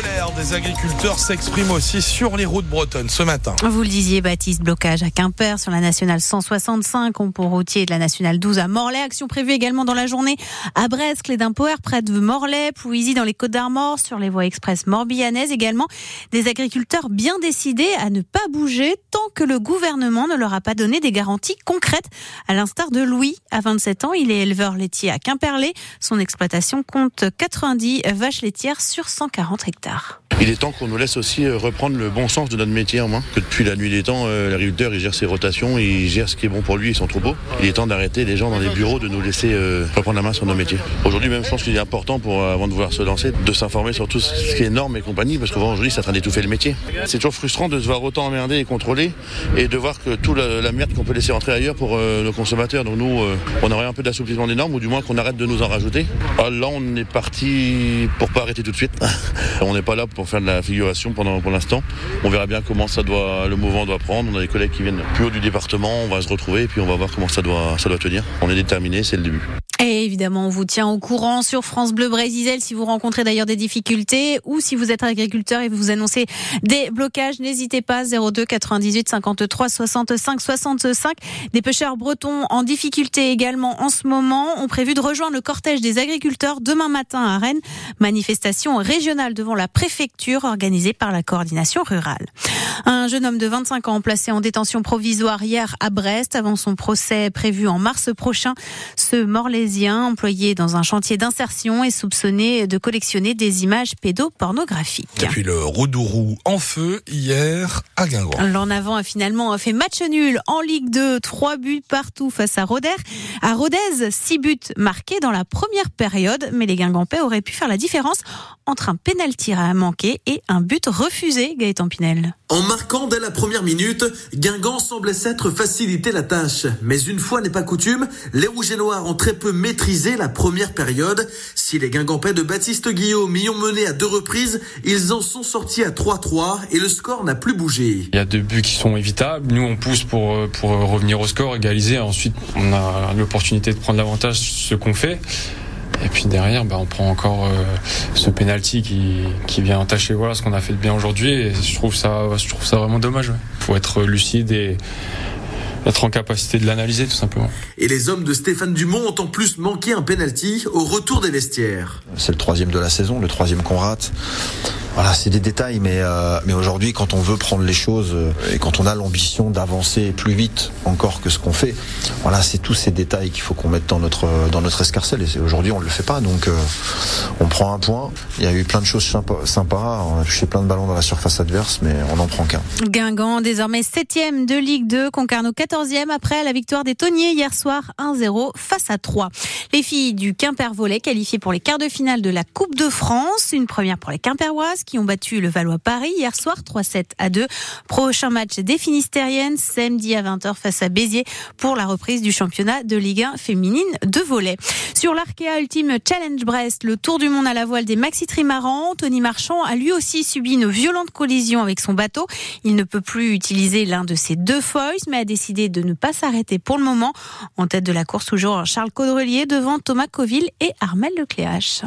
colère des agriculteurs s'exprime aussi sur les routes bretonnes ce matin. Vous le disiez, Baptiste, blocage à Quimper sur la nationale 165, on pour routier de la nationale 12 à Morlaix. Action prévue également dans la journée à Brest, Clé d'Impoer, près de Morlaix, Pouilly dans les Côtes d'Armor, sur les voies express morbihanaises également. Des agriculteurs bien décidés à ne pas bouger tant que le gouvernement ne leur a pas donné des garanties concrètes. À l'instar de Louis, à 27 ans, il est éleveur laitier à Quimperlé. Son exploitation compte 90 vaches laitières sur 140 hectares tard. Il est temps qu'on nous laisse aussi euh, reprendre le bon sens de notre métier en main. Que depuis la nuit des temps, euh, l'agriculteur il gère ses rotations, il gère ce qui est bon pour lui et son troupeau. Il est temps d'arrêter les gens dans les bureaux de nous laisser euh, reprendre la main sur nos métiers. Aujourd'hui même, je pense qu'il est important pour avant de vouloir se lancer, de s'informer sur tout ce qui est normes et compagnie, parce qu'aujourd'hui c'est en train d'étouffer le métier. C'est toujours frustrant de se voir autant emmerder et contrôler et de voir que toute la, merde qu'on peut laisser rentrer ailleurs pour nos consommateurs. Donc nous, on aurait un peu d'assouplissement des normes ou du moins qu'on arrête de nous en rajouter. Ah, là, on est parti pour pas arrêter tout de suite. on n'est pas là pour faire de la figuration pendant pour l'instant. On verra bien comment ça doit, le mouvement doit prendre. On a des collègues qui viennent plus haut du département. On va se retrouver et puis on va voir comment ça doit, ça doit tenir. On est déterminé, c'est le début. Et évidemment, on vous tient au courant sur France Bleu Brésil si vous rencontrez d'ailleurs des difficultés ou si vous êtes agriculteur et vous annoncez des blocages, n'hésitez pas 02 98 53 65 65. Des pêcheurs bretons en difficulté également en ce moment ont prévu de rejoindre le cortège des agriculteurs demain matin à Rennes. Manifestation régionale devant la préfecture organisée par la coordination rurale. Un jeune homme de 25 ans placé en détention provisoire hier à Brest avant son procès prévu en mars prochain. Ce mort-les employé dans un chantier d'insertion, est soupçonné de collectionner des images pédopornographiques. Et puis le Roudourou en feu hier à Guingamp. L'en avant a finalement fait match nul en Ligue 2, trois buts partout face à Rodez. À Rodez, six buts marqués dans la première période, mais les Guingampais auraient pu faire la différence entre un pénalty à manquer et un but refusé, Gaëtan Pinel. En marquant dès la première minute, Guingamp semblait s'être facilité la tâche. Mais une fois n'est pas coutume, les Rouges et Noirs ont très peu maîtrisé la première période. Si les Guingampais de Baptiste Guillaume y ont mené à deux reprises, ils en sont sortis à 3-3 et le score n'a plus bougé. Il y a deux buts qui sont évitables. Nous, on pousse pour, pour revenir au score, égaliser. Ensuite, on a l'opportunité de prendre l'avantage, ce qu'on fait. Et puis derrière, bah, on prend encore euh, ce penalty qui, qui vient entacher voilà, ce qu'on a fait de bien aujourd'hui. Et je trouve ça, je trouve ça vraiment dommage. Il faut être lucide et être en capacité de l'analyser tout simplement. Et les hommes de Stéphane Dumont ont en plus manqué un penalty au retour des vestiaires. C'est le troisième de la saison, le troisième qu'on rate. Voilà, c'est des détails, mais euh, mais aujourd'hui, quand on veut prendre les choses euh, et quand on a l'ambition d'avancer plus vite encore que ce qu'on fait, voilà, c'est tous ces détails qu'il faut qu'on mette dans notre dans notre escarcelle. Et aujourd'hui, on ne le fait pas, donc euh, on prend un point. Il y a eu plein de choses sympas, sympas. On a touché plein de ballons dans la surface adverse, mais on n'en prend qu'un. Guingamp, désormais septième de Ligue 2, Concarneau 14e après la victoire des Tonniers hier soir 1-0 face à 3. Les filles du Quimper Volet qualifiées pour les quarts de finale de la Coupe de France, une première pour les Quimperoises qui ont battu le Valois Paris hier soir 3-7 à 2. Prochain match des Finistériennes samedi à 20h face à Béziers pour la reprise du championnat de Ligue 1 féminine de volet. Sur l'Arkea Ultime Challenge Brest, le tour du monde à la voile des maxi trimarans, Tony Marchand a lui aussi subi une violente collision avec son bateau. Il ne peut plus utiliser l'un de ses deux foils, mais a de ne pas s'arrêter pour le moment. En tête de la course, toujours Charles Caudrelier devant Thomas Coville et Armel Lecléache.